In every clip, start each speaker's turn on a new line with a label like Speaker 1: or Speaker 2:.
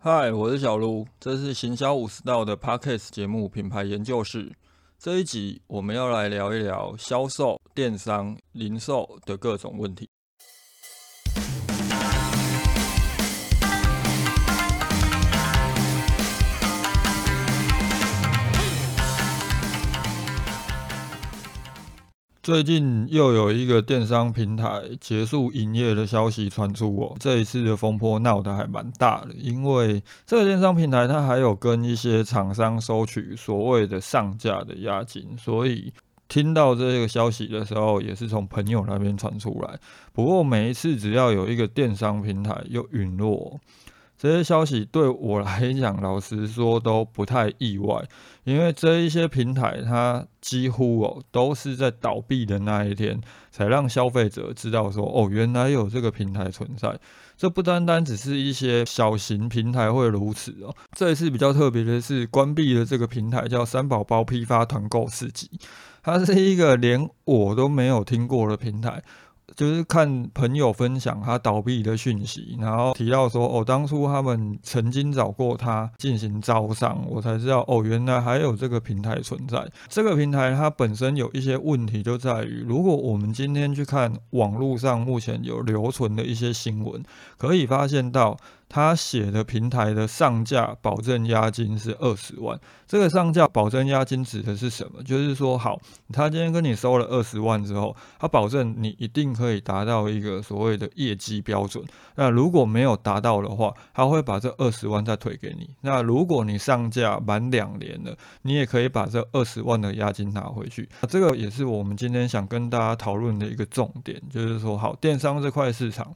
Speaker 1: 嗨，我是小卢，这是行销五十道的 Podcast 节目品牌研究室。这一集我们要来聊一聊销售、电商、零售的各种问题。最近又有一个电商平台结束营业的消息传出哦，这一次的风波闹得还蛮大的，因为这个电商平台它还有跟一些厂商收取所谓的上架的押金，所以听到这个消息的时候，也是从朋友那边传出来。不过每一次只要有一个电商平台又陨落。这些消息对我来讲，老实说都不太意外，因为这一些平台它几乎哦都是在倒闭的那一天，才让消费者知道说哦原来有这个平台存在。这不单单只是一些小型平台会如此哦，这一次比较特别的是关闭了这个平台，叫三宝宝批发团购市集，它是一个连我都没有听过的平台。就是看朋友分享他倒闭的讯息，然后提到说，哦，当初他们曾经找过他进行招商，我才知道，哦，原来还有这个平台存在。这个平台它本身有一些问题，就在于，如果我们今天去看网络上目前有留存的一些新闻，可以发现到。他写的平台的上架保证押金是二十万，这个上架保证押金指的是什么？就是说，好，他今天跟你收了二十万之后，他保证你一定可以达到一个所谓的业绩标准。那如果没有达到的话，他会把这二十万再退给你。那如果你上架满两年了，你也可以把这二十万的押金拿回去。这个也是我们今天想跟大家讨论的一个重点，就是说，好，电商这块市场。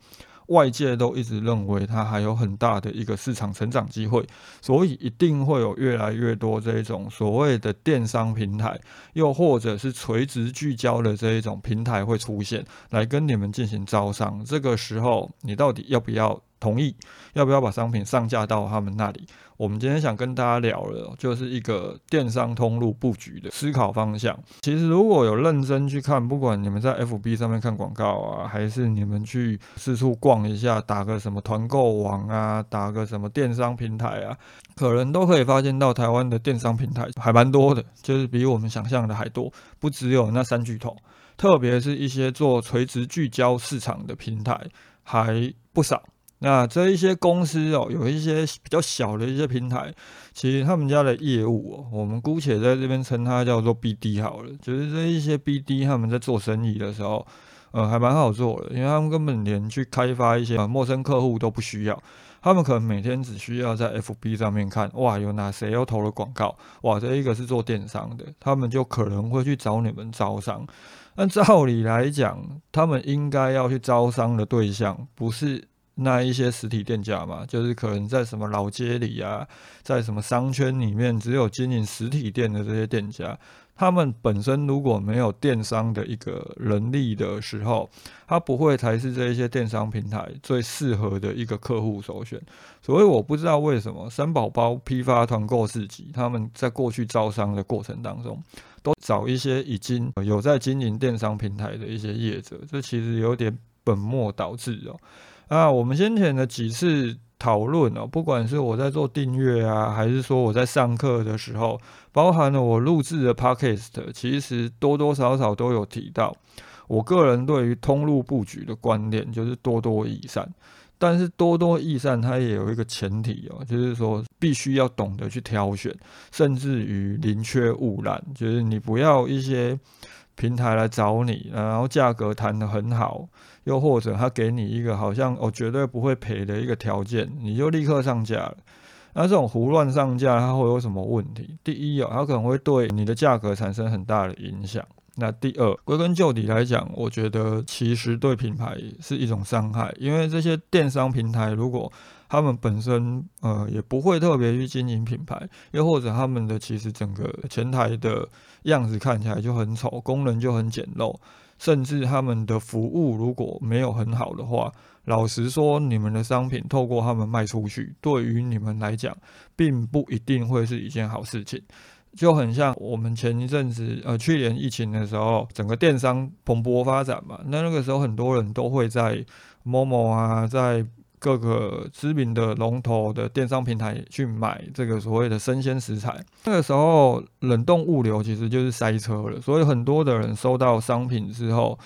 Speaker 1: 外界都一直认为它还有很大的一个市场成长机会，所以一定会有越来越多这种所谓的电商平台，又或者是垂直聚焦的这一种平台会出现，来跟你们进行招商。这个时候，你到底要不要？同意要不要把商品上架到他们那里？我们今天想跟大家聊的，就是一个电商通路布局的思考方向。其实如果有认真去看，不管你们在 FB 上面看广告啊，还是你们去四处逛一下，打个什么团购网啊，打个什么电商平台啊，可能都可以发现到台湾的电商平台还蛮多的，就是比我们想象的还多，不只有那三巨头，特别是一些做垂直聚焦市场的平台还不少。那这一些公司哦，有一些比较小的一些平台，其实他们家的业务哦，我们姑且在这边称它叫做 BD 好了。就是这一些 BD 他们在做生意的时候，呃，还蛮好做的，因为他们根本连去开发一些陌生客户都不需要，他们可能每天只需要在 FB 上面看，哇，有哪谁又投了广告，哇，这一个是做电商的，他们就可能会去找你们招商。按照理来讲，他们应该要去招商的对象不是。那一些实体店家嘛，就是可能在什么老街里啊，在什么商圈里面，只有经营实体店的这些店家，他们本身如果没有电商的一个能力的时候，他不会才是这一些电商平台最适合的一个客户首选。所以我不知道为什么三宝宝批发团购市集，他们在过去招商的过程当中，都找一些已经有在经营电商平台的一些业者，这其实有点本末倒置哦。那我们先前的几次讨论哦，不管是我在做订阅啊，还是说我在上课的时候，包含了我录制的 podcast，其实多多少少都有提到，我个人对于通路布局的观念就是多多益善。但是多多益善，它也有一个前提哦，就是说必须要懂得去挑选，甚至于宁缺毋滥，就是你不要一些。平台来找你，然后价格谈得很好，又或者他给你一个好像我绝对不会赔的一个条件，你就立刻上架了。那这种胡乱上架，它会有什么问题？第一哦，它可能会对你的价格产生很大的影响。那第二，归根究底来讲，我觉得其实对品牌是一种伤害，因为这些电商平台如果他们本身呃也不会特别去经营品牌，又或者他们的其实整个前台的样子看起来就很丑，功能就很简陋，甚至他们的服务如果没有很好的话，老实说，你们的商品透过他们卖出去，对于你们来讲，并不一定会是一件好事情。就很像我们前一阵子，呃，去年疫情的时候，整个电商蓬勃发展嘛。那那个时候，很多人都会在某某啊，在各个知名的龙头的电商平台去买这个所谓的生鲜食材。那个时候冷冻物流其实就是塞车了，所以很多的人收到商品之后，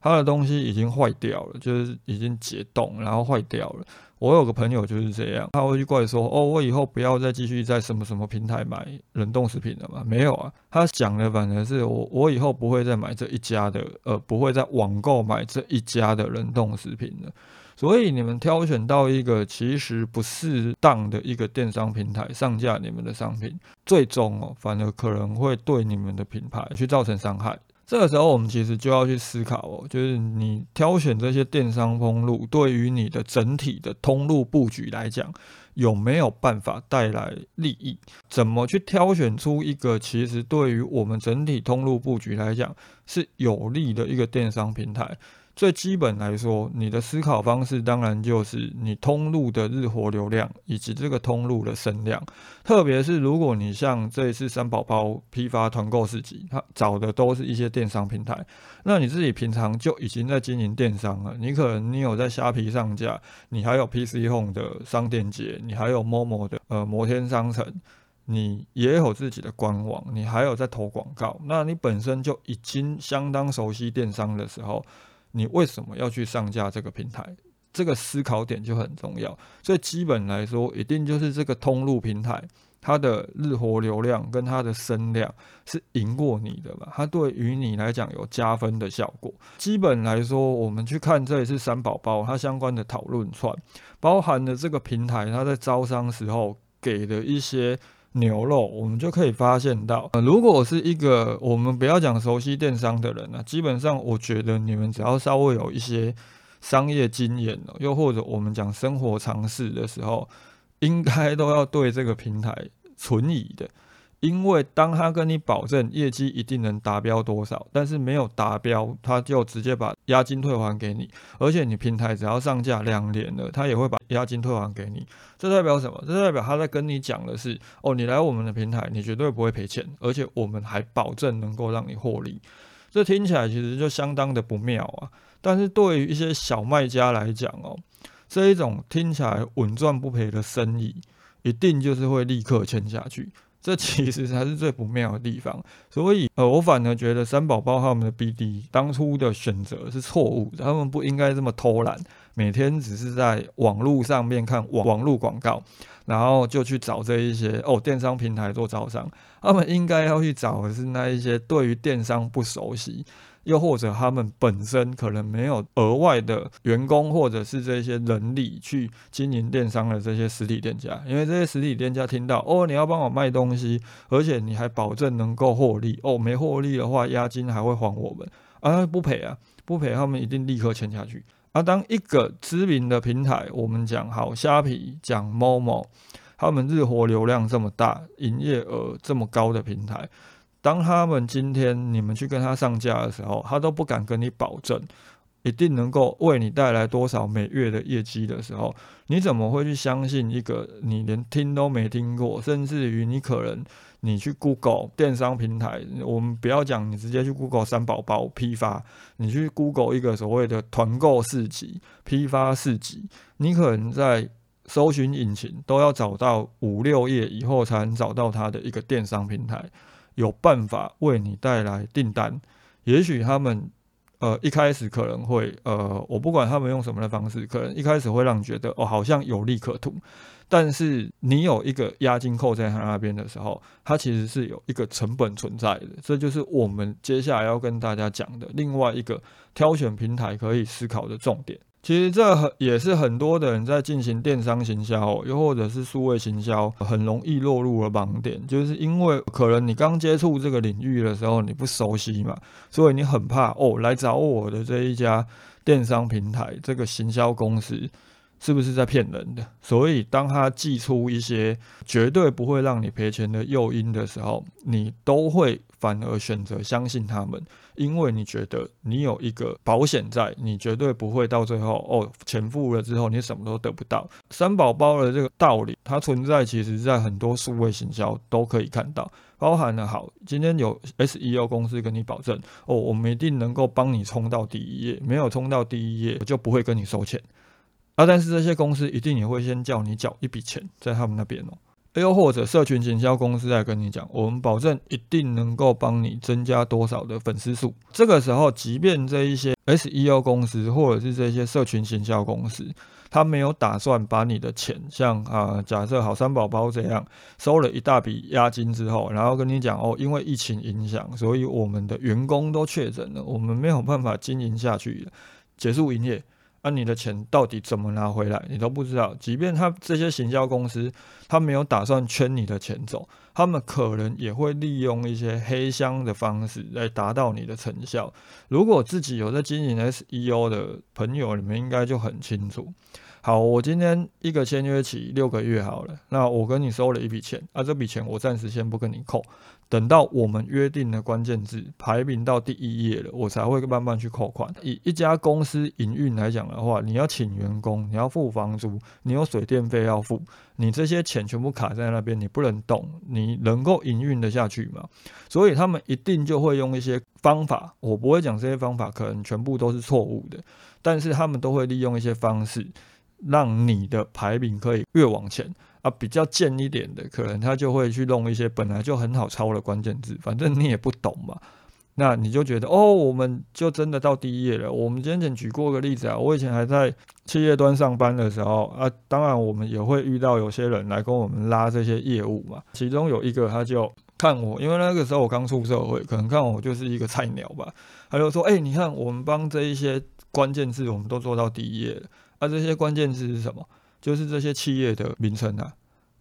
Speaker 1: 他的东西已经坏掉了，就是已经解冻然后坏掉了。我有个朋友就是这样，他会去怪说：“哦，我以后不要再继续在什么什么平台买冷冻食品了嘛？”没有啊，他讲的反而是我，我以后不会再买这一家的，呃，不会再网购买这一家的冷冻食品了。所以你们挑选到一个其实不适当的一个电商平台上架你们的商品，最终哦，反而可能会对你们的品牌去造成伤害。这个时候，我们其实就要去思考哦，就是你挑选这些电商通路，对于你的整体的通路布局来讲，有没有办法带来利益？怎么去挑选出一个其实对于我们整体通路布局来讲是有利的一个电商平台？最基本来说，你的思考方式当然就是你通路的日活流量以及这个通路的声量。特别是如果你像这一次三宝宝批发团购市集，它找的都是一些电商平台，那你自己平常就已经在经营电商了。你可能你有在虾皮上架，你还有 PC Home 的商店街，你还有 Momo 的呃摩天商城，你也有自己的官网，你还有在投广告，那你本身就已经相当熟悉电商的时候。你为什么要去上架这个平台？这个思考点就很重要。所以基本来说，一定就是这个通路平台，它的日活流量跟它的声量是赢过你的吧？它对于你来讲有加分的效果。基本来说，我们去看这一次三宝宝它相关的讨论串，包含了这个平台它在招商时候给的一些。牛肉，我们就可以发现到，呃，如果是一个我们不要讲熟悉电商的人呢，基本上我觉得你们只要稍微有一些商业经验哦，又或者我们讲生活常识的时候，应该都要对这个平台存疑的。因为当他跟你保证业绩一定能达标多少，但是没有达标，他就直接把押金退还给你，而且你平台只要上架两年了，他也会把押金退还给你。这代表什么？这代表他在跟你讲的是：哦，你来我们的平台，你绝对不会赔钱，而且我们还保证能够让你获利。这听起来其实就相当的不妙啊！但是对于一些小卖家来讲哦，这一种听起来稳赚不赔的生意，一定就是会立刻签下去。这其实才是最不妙的地方，所以呃，我反而觉得三宝宝他们的 BD 当初的选择是错误的，他们不应该这么偷懒，每天只是在网络上面看网网络广告，然后就去找这一些哦电商平台做招商，他们应该要去找的是那一些对于电商不熟悉。又或者他们本身可能没有额外的员工，或者是这些人力去经营电商的这些实体店家，因为这些实体店家听到哦，你要帮我卖东西，而且你还保证能够获利哦，没获利的话，押金还会还我们啊，不赔啊，不赔，他们一定立刻签下去。而当一个知名的平台，我们讲好虾皮，讲某某，他们日活流量这么大，营业额这么高的平台。当他们今天你们去跟他上架的时候，他都不敢跟你保证一定能够为你带来多少每月的业绩的时候，你怎么会去相信一个你连听都没听过，甚至于你可能你去 Google 电商平台，我们不要讲你直接去 Google 三宝宝批发，你去 Google 一个所谓的团购市集、批发市集，你可能在搜寻引擎都要找到五六页以后才能找到它的一个电商平台。有办法为你带来订单，也许他们呃一开始可能会呃，我不管他们用什么的方式，可能一开始会让你觉得哦好像有利可图，但是你有一个押金扣在他那边的时候，它其实是有一个成本存在的，这就是我们接下来要跟大家讲的另外一个挑选平台可以思考的重点。其实这很也是很多的人在进行电商行销，又或者是数位行销，很容易落入了盲点，就是因为可能你刚接触这个领域的时候，你不熟悉嘛，所以你很怕哦，来找我的这一家电商平台，这个行销公司是不是在骗人的？所以当他寄出一些绝对不会让你赔钱的诱因的时候，你都会反而选择相信他们。因为你觉得你有一个保险在，你绝对不会到最后哦，钱付了之后你什么都得不到。三宝宝的这个道理，它存在其实在很多数位行销都可以看到，包含了好，今天有 SEO 公司跟你保证哦，我们一定能够帮你冲到第一页，没有冲到第一页，我就不会跟你收钱。啊，但是这些公司一定也会先叫你缴一笔钱在他们那边哦。又或者社群行销公司来跟你讲，我们保证一定能够帮你增加多少的粉丝数。这个时候，即便这一些 SEO 公司或者是这些社群行销公司，他没有打算把你的钱，像啊，假设好三宝宝这样收了一大笔押金之后，然后跟你讲哦，因为疫情影响，所以我们的员工都确诊了，我们没有办法经营下去了，结束营业。那你的钱到底怎么拿回来？你都不知道。即便他这些行销公司，他没有打算圈你的钱走，他们可能也会利用一些黑箱的方式来达到你的成效。如果自己有在经营 SEO 的朋友，你们应该就很清楚。好，我今天一个签约期六个月好了，那我跟你收了一笔钱，啊，这笔钱我暂时先不跟你扣。等到我们约定的关键字排名到第一页了，我才会慢慢去扣款。以一家公司营运来讲的话，你要请员工，你要付房租，你有水电费要付，你这些钱全部卡在那边，你不能动，你能够营运的下去吗？所以他们一定就会用一些方法，我不会讲这些方法可能全部都是错误的，但是他们都会利用一些方式，让你的排名可以越往前。啊，比较贱一点的，可能他就会去弄一些本来就很好抄的关键字，反正你也不懂嘛，那你就觉得哦，我们就真的到第一页了。我们之前举过个例子啊，我以前还在企业端上班的时候啊，当然我们也会遇到有些人来跟我们拉这些业务嘛。其中有一个他就看我，因为那个时候我刚出社会，可能看我就是一个菜鸟吧，他就说：“哎，你看我们帮这一些关键字，我们都做到第一页了。啊，这些关键字是什么？”就是这些企业的名称啊，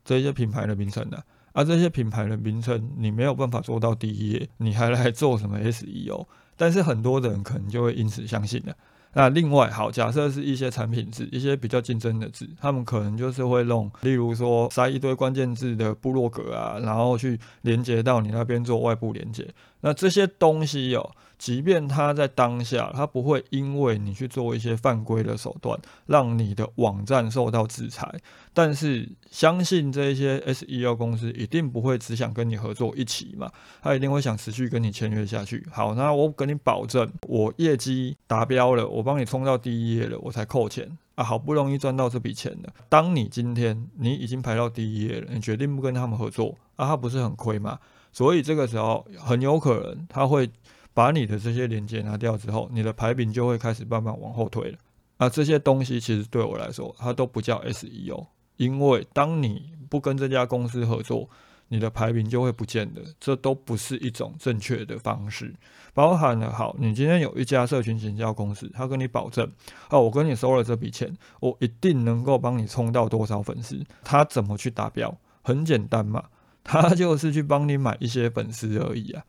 Speaker 1: 这些品牌的名称啊，而这些品牌的名称你没有办法做到第一页，你还来做什么 SEO？但是很多人可能就会因此相信了。那另外，好，假设是一些产品字，一些比较竞争的字，他们可能就是会弄，例如说塞一堆关键字的部落格啊，然后去连接到你那边做外部连接。那这些东西有。即便他在当下，他不会因为你去做一些犯规的手段，让你的网站受到制裁。但是，相信这些 SEO 公司一定不会只想跟你合作一起嘛，他一定会想持续跟你签约下去。好，那我跟你保证，我业绩达标了，我帮你冲到第一页了，我才扣钱啊！好不容易赚到这笔钱了。当你今天你已经排到第一页了，你决定不跟他们合作啊，他不是很亏吗？所以这个时候很有可能他会。把你的这些连接拿掉之后，你的排名就会开始慢慢往后退了。啊，这些东西其实对我来说，它都不叫 SEO，因为当你不跟这家公司合作，你的排名就会不见的。这都不是一种正确的方式。包含了好，你今天有一家社群营销公司，他跟你保证，哦，我跟你收了这笔钱，我一定能够帮你冲到多少粉丝。他怎么去达标？很简单嘛，他就是去帮你买一些粉丝而已啊。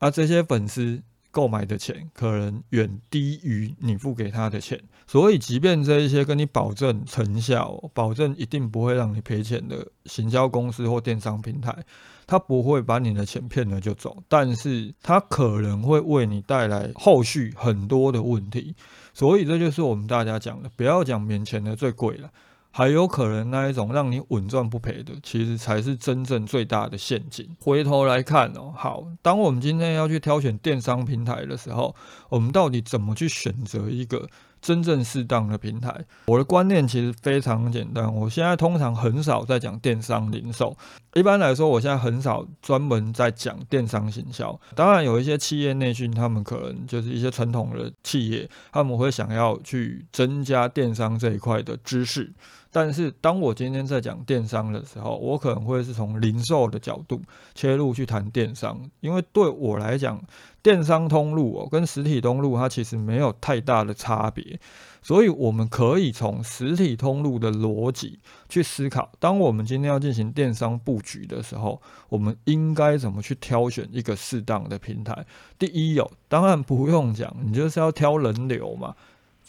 Speaker 1: 而这些粉丝购买的钱可能远低于你付给他的钱，所以即便这一些跟你保证成效、保证一定不会让你赔钱的行销公司或电商平台，他不会把你的钱骗了就走，但是他可能会为你带来后续很多的问题，所以这就是我们大家讲的，不要讲免钱的最贵了。还有可能那一种让你稳赚不赔的，其实才是真正最大的陷阱。回头来看哦，好，当我们今天要去挑选电商平台的时候，我们到底怎么去选择一个？真正适当的平台，我的观念其实非常简单。我现在通常很少在讲电商零售，一般来说，我现在很少专门在讲电商行销。当然，有一些企业内训，他们可能就是一些传统的企业，他们会想要去增加电商这一块的知识。但是，当我今天在讲电商的时候，我可能会是从零售的角度切入去谈电商，因为对我来讲。电商通路哦，跟实体通路它其实没有太大的差别，所以我们可以从实体通路的逻辑去思考。当我们今天要进行电商布局的时候，我们应该怎么去挑选一个适当的平台？第一，有当然不用讲，你就是要挑人流嘛。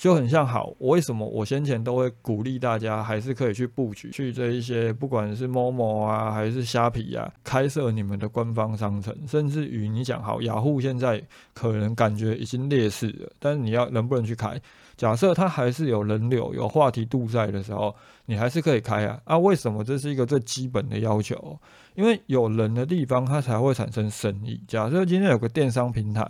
Speaker 1: 就很像好，我为什么我先前都会鼓励大家，还是可以去布局，去这一些不管是某某啊，还是虾皮啊，开设你们的官方商城，甚至于你讲好雅虎现在可能感觉已经劣势了，但是你要能不能去开？假设它还是有人流、有话题度在的时候，你还是可以开啊。啊，为什么这是一个最基本的要求？因为有人的地方，它才会产生生意。假设今天有个电商平台，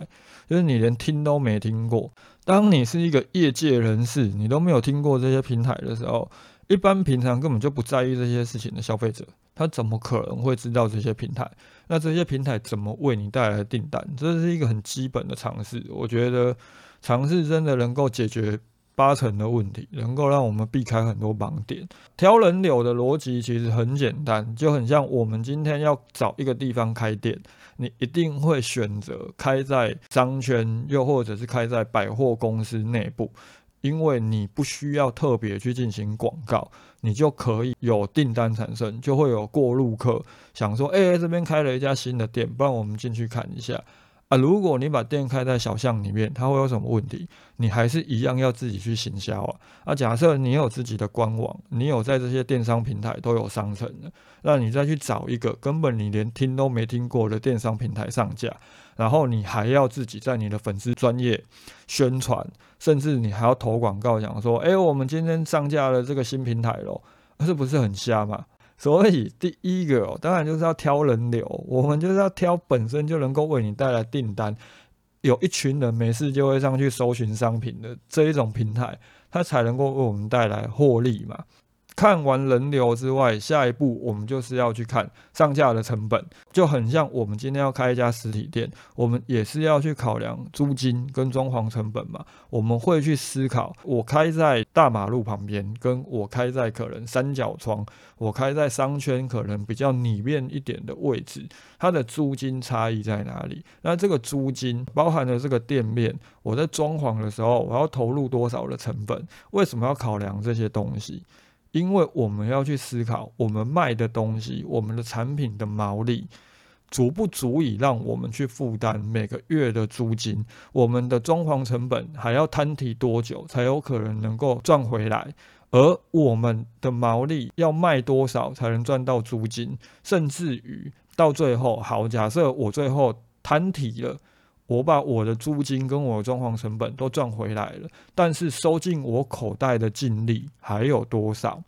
Speaker 1: 就是你连听都没听过，当你是一个业界人士，你都没有听过这些平台的时候，一般平常根本就不在意这些事情的消费者，他怎么可能会知道这些平台？那这些平台怎么为你带来订单？这是一个很基本的尝试。我觉得尝试真的能够解决八成的问题，能够让我们避开很多盲点。挑人流的逻辑其实很简单，就很像我们今天要找一个地方开店，你一定会选择开在商圈，又或者是开在百货公司内部。因为你不需要特别去进行广告，你就可以有订单产生，就会有过路客想说：“哎，这边开了一家新的店，不然我们进去看一下。”啊，如果你把店开在小巷里面，它会有什么问题？你还是一样要自己去行销啊。啊，假设你有自己的官网，你有在这些电商平台都有商城的，那你再去找一个根本你连听都没听过的电商平台上架，然后你还要自己在你的粉丝专业宣传，甚至你还要投广告，讲说：“哎，我们今天上架了这个新平台咯，是不是很瞎嘛？所以第一个哦，当然就是要挑人流，我们就是要挑本身就能够为你带来订单，有一群人没事就会上去搜寻商品的这一种平台，它才能够为我们带来获利嘛。看完人流之外，下一步我们就是要去看上架的成本，就很像我们今天要开一家实体店，我们也是要去考量租金跟装潢成本嘛。我们会去思考，我开在大马路旁边，跟我开在可能三角窗，我开在商圈可能比较里面一点的位置，它的租金差异在哪里？那这个租金包含了这个店面，我在装潢的时候我要投入多少的成本？为什么要考量这些东西？因为我们要去思考，我们卖的东西，我们的产品的毛利足不足以让我们去负担每个月的租金，我们的装潢成本还要摊提多久才有可能能够赚回来？而我们的毛利要卖多少才能赚到租金？甚至于到最后，好，假设我最后摊提了。我把我的租金跟我的装潢成本都赚回来了，但是收进我口袋的净利还有多少？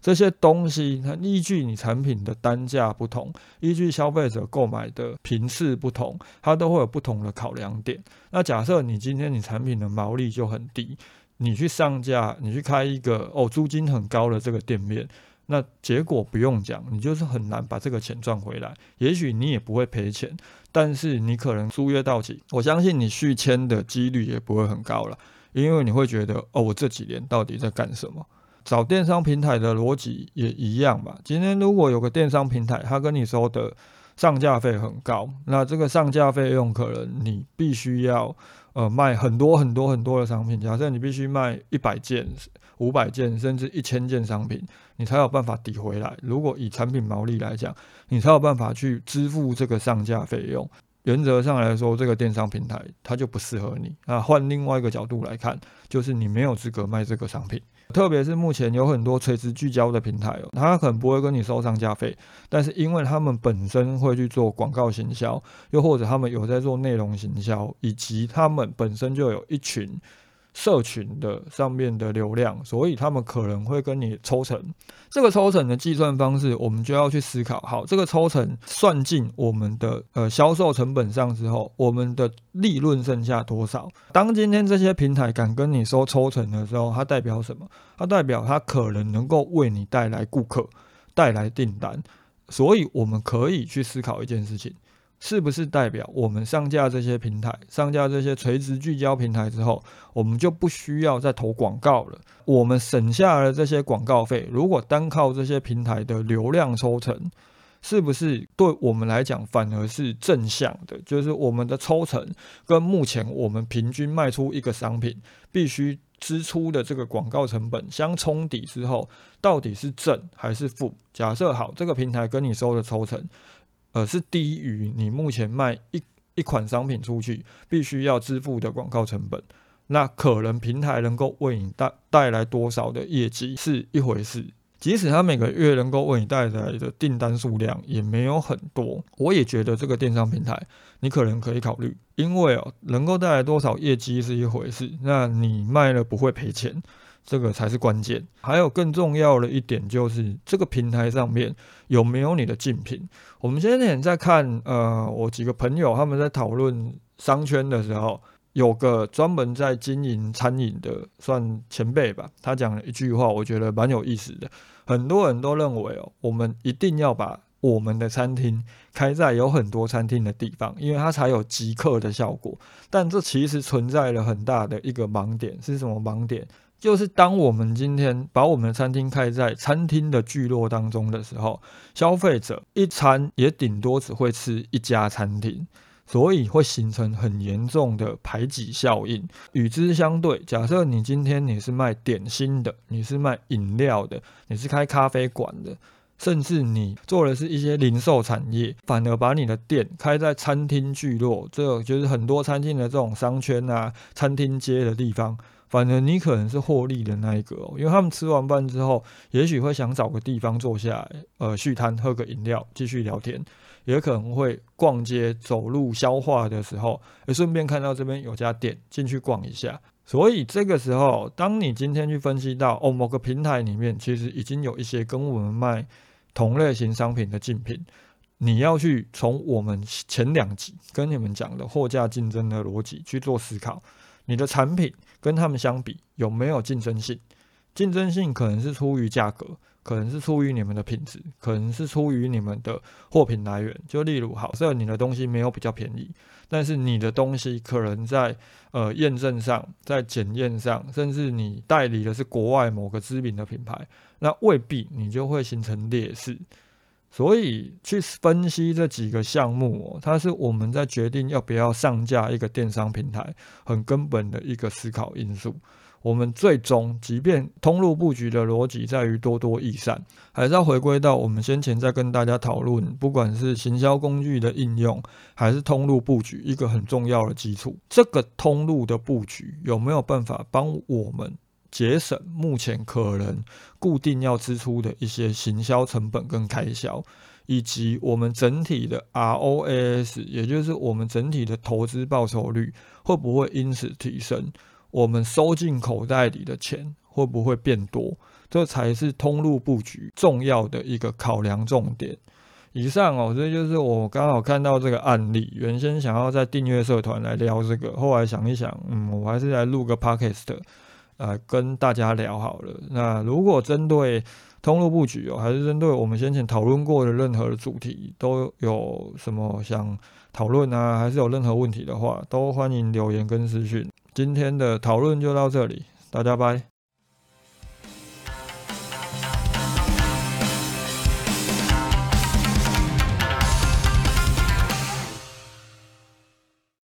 Speaker 1: 这些东西它依据你产品的单价不同，依据消费者购买的频次不同，它都会有不同的考量点。那假设你今天你产品的毛利就很低，你去上架，你去开一个哦租金很高的这个店面。那结果不用讲，你就是很难把这个钱赚回来。也许你也不会赔钱，但是你可能租约到期，我相信你续签的几率也不会很高了，因为你会觉得哦，我这几年到底在干什么？找电商平台的逻辑也一样吧。今天如果有个电商平台，他跟你说的上架费很高，那这个上架费用可能你必须要呃卖很多很多很多的商品。假设你必须卖一百件。五百件甚至一千件商品，你才有办法抵回来。如果以产品毛利来讲，你才有办法去支付这个上架费用。原则上来说，这个电商平台它就不适合你。那换另外一个角度来看，就是你没有资格卖这个商品。特别是目前有很多垂直聚焦的平台哦，它可能不会跟你收上架费，但是因为他们本身会去做广告行销，又或者他们有在做内容行销，以及他们本身就有一群。社群的上面的流量，所以他们可能会跟你抽成。这个抽成的计算方式，我们就要去思考。好，这个抽成算进我们的呃销售成本上之后，我们的利润剩下多少？当今天这些平台敢跟你收抽成的时候，它代表什么？它代表它可能能够为你带来顾客，带来订单。所以我们可以去思考一件事情。是不是代表我们上架这些平台，上架这些垂直聚焦平台之后，我们就不需要再投广告了？我们省下了这些广告费，如果单靠这些平台的流量抽成，是不是对我们来讲反而是正向的？就是我们的抽成跟目前我们平均卖出一个商品必须支出的这个广告成本相冲抵之后，到底是正还是负？假设好，这个平台跟你收的抽成。呃，是低于你目前卖一一款商品出去必须要支付的广告成本，那可能平台能够为你带带来多少的业绩是一回事。即使他每个月能够为你带来的订单数量也没有很多，我也觉得这个电商平台你可能可以考虑，因为哦，能够带来多少业绩是一回事，那你卖了不会赔钱，这个才是关键。还有更重要的一点就是这个平台上面有没有你的竞品。我们今天在看，呃，我几个朋友他们在讨论商圈的时候。有个专门在经营餐饮的算前辈吧，他讲了一句话，我觉得蛮有意思的。很多人都认为哦，我们一定要把我们的餐厅开在有很多餐厅的地方，因为它才有集客的效果。但这其实存在了很大的一个盲点，是什么盲点？就是当我们今天把我们的餐厅开在餐厅的聚落当中的时候，消费者一餐也顶多只会吃一家餐厅。所以会形成很严重的排挤效应。与之相对，假设你今天你是卖点心的，你是卖饮料的，你是开咖啡馆的，甚至你做的是一些零售产业，反而把你的店开在餐厅聚落，这就是很多餐厅的这种商圈啊、餐厅街的地方，反而你可能是获利的那一个，因为他们吃完饭之后，也许会想找个地方坐下来，呃，续摊喝个饮料，继续聊天。也可能会逛街、走路、消化的时候，也顺便看到这边有家店，进去逛一下。所以这个时候，当你今天去分析到哦，某个平台里面其实已经有一些跟我们卖同类型商品的竞品，你要去从我们前两集跟你们讲的货架竞争的逻辑去做思考，你的产品跟他们相比有没有竞争性？竞争性可能是出于价格。可能是出于你们的品质，可能是出于你们的货品来源。就例如，好，虽然你的东西没有比较便宜，但是你的东西可能在呃验证上，在检验上，甚至你代理的是国外某个知名的品牌，那未必你就会形成劣势。所以去分析这几个项目哦，它是我们在决定要不要上架一个电商平台很根本的一个思考因素。我们最终，即便通路布局的逻辑在于多多益善，还是要回归到我们先前在跟大家讨论，不管是行销工具的应用，还是通路布局，一个很重要的基础。这个通路的布局有没有办法帮我们节省目前可能固定要支出的一些行销成本跟开销，以及我们整体的 ROAS，也就是我们整体的投资报酬率会不会因此提升？我们收进口袋里的钱会不会变多？这才是通路布局重要的一个考量重点。以上哦，这就是我刚好看到这个案例。原先想要在订阅社团来聊这个，后来想一想，嗯，我还是来录个 podcast，呃，跟大家聊好了。那如果针对通路布局哦，还是针对我们先前讨论过的任何的主题，都有什么想讨论啊，还是有任何问题的话，都欢迎留言跟私讯。今天的讨论就到这里，大家拜。